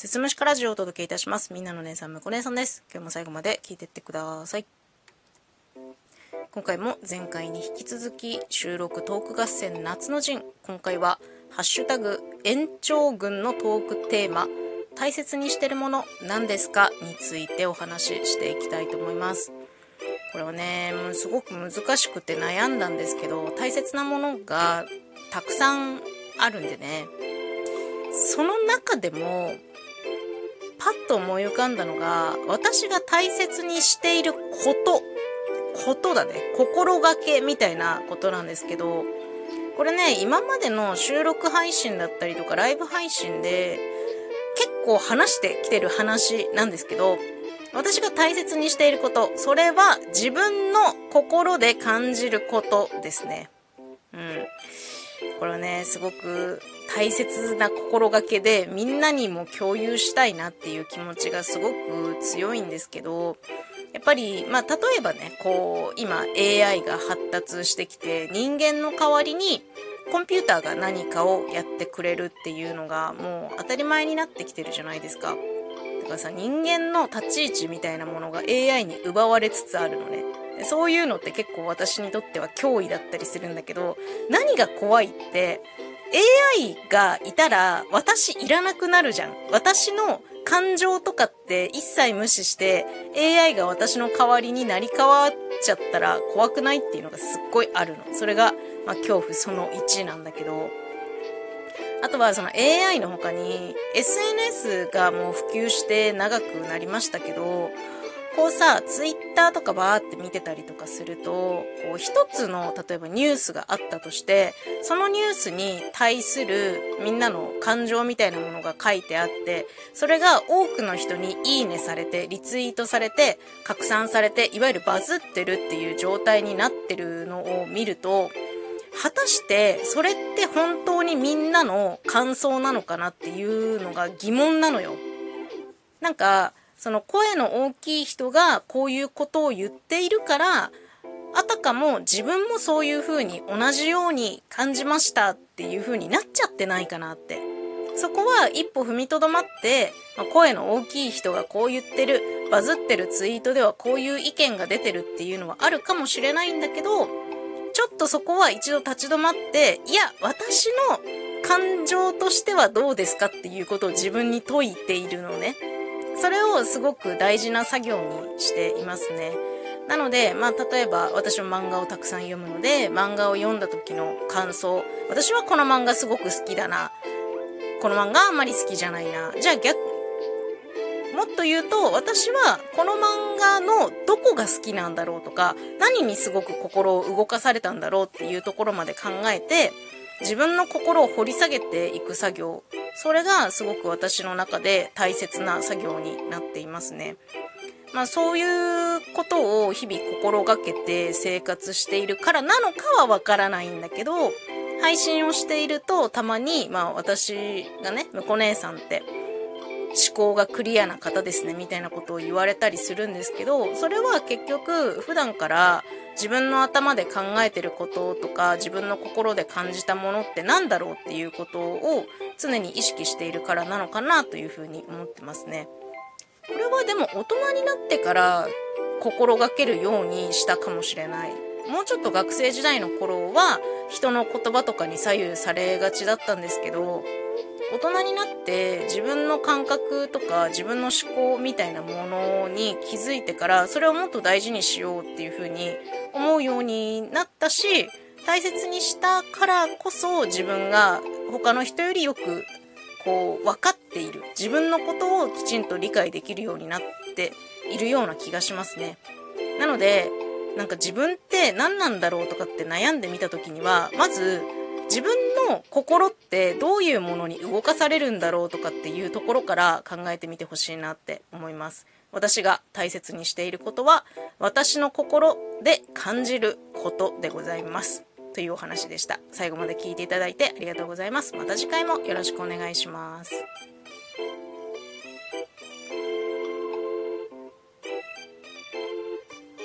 節虫からジオをお届けいたします。みんなの姉さん、むこ姉さんです。今日も最後まで聞いてってください。今回も前回に引き続き収録トーク合戦夏の陣。今回はハッシュタグ延長軍のトークテーマ大切にしてるもの何ですかについてお話ししていきたいと思います。これはね、もうすごく難しくて悩んだんですけど、大切なものがたくさんあるんでね。その中でも、パッと思い浮かんだのが、私が大切にしていること、ことだね。心がけみたいなことなんですけど、これね、今までの収録配信だったりとかライブ配信で結構話してきてる話なんですけど、私が大切にしていること、それは自分の心で感じることですね。うん。これはね、すごく大切な心がけでみんなにも共有したいなっていう気持ちがすごく強いんですけど、やっぱり、まあ、例えばね、こう、今 AI が発達してきて人間の代わりにコンピューターが何かをやってくれるっていうのがもう当たり前になってきてるじゃないですか。だからさ、人間の立ち位置みたいなものが AI に奪われつつあるのね。そういうのって結構私にとっては脅威だったりするんだけど、何が怖いって、AI がいたら私いらなくなるじゃん。私の感情とかって一切無視して AI が私の代わりになり変わっちゃったら怖くないっていうのがすっごいあるの。それが、まあ、恐怖その1なんだけど。あとはその AI の他に SNS がもう普及して長くなりましたけど、こうさ、ツイッターとかバーって見てたりとかすると、こう一つの例えばニュースがあったとして、そのニュースに対するみんなの感情みたいなものが書いてあって、それが多くの人にいいねされて、リツイートされて、拡散されて、いわゆるバズってるっていう状態になってるのを見ると、果たしてそれって本当にみんなの感想なのかなっていうのが疑問なのよ。なんか、その声の大きい人がこういうことを言っているから、あたかも自分もそういう風に同じように感じましたっていう風になっちゃってないかなって。そこは一歩踏みとどまって、まあ、声の大きい人がこう言ってる、バズってるツイートではこういう意見が出てるっていうのはあるかもしれないんだけど、ちょっとそこは一度立ち止まって、いや、私の感情としてはどうですかっていうことを自分に説いているのね。それをすごく大事な作業にしていますね。なので、まあ、例えば私も漫画をたくさん読むので、漫画を読んだ時の感想、私はこの漫画すごく好きだな。この漫画あんまり好きじゃないな。じゃあ逆、もっと言うと、私はこの漫画のどこが好きなんだろうとか、何にすごく心を動かされたんだろうっていうところまで考えて、自分の心を掘り下げていく作業それがすごく私の中で大切な作業になっていますね。まあそういうことを日々心がけて生活しているからなのかはわからないんだけど、配信をしているとたまに、まあ私がね、むこ姉さんって思考がクリアな方ですねみたいなことを言われたりするんですけど、それは結局普段から自分の頭で考えてることとか自分の心で感じたものって何だろうっていうことを常に意識しているからなのかなというふうに思ってますね。これはでも大人になってから心がけるようにしたかもしれない。もうちょっと学生時代の頃は人の言葉とかに左右されがちだったんですけど、大人になって自分の感覚とか自分の思考みたいなものに気づいてからそれをもっと大事にしようっていうふうに思うようになったし大切にしたからこそ自分が他の人よりよくこう分かっている自分のことをきちんと理解できるようになっているような気がしますね。なのでなんか自分って何なんだろうとかって悩んでみた時にはまず自分の心ってどういうものに動かされるんだろうとかっていうところから考えてみてほしいなって思います。私が大切にしていることは私の心で感じることでございます。というお話でした。最後まで聞いていただいてありがとうございます。また次回もよろしくお願いします。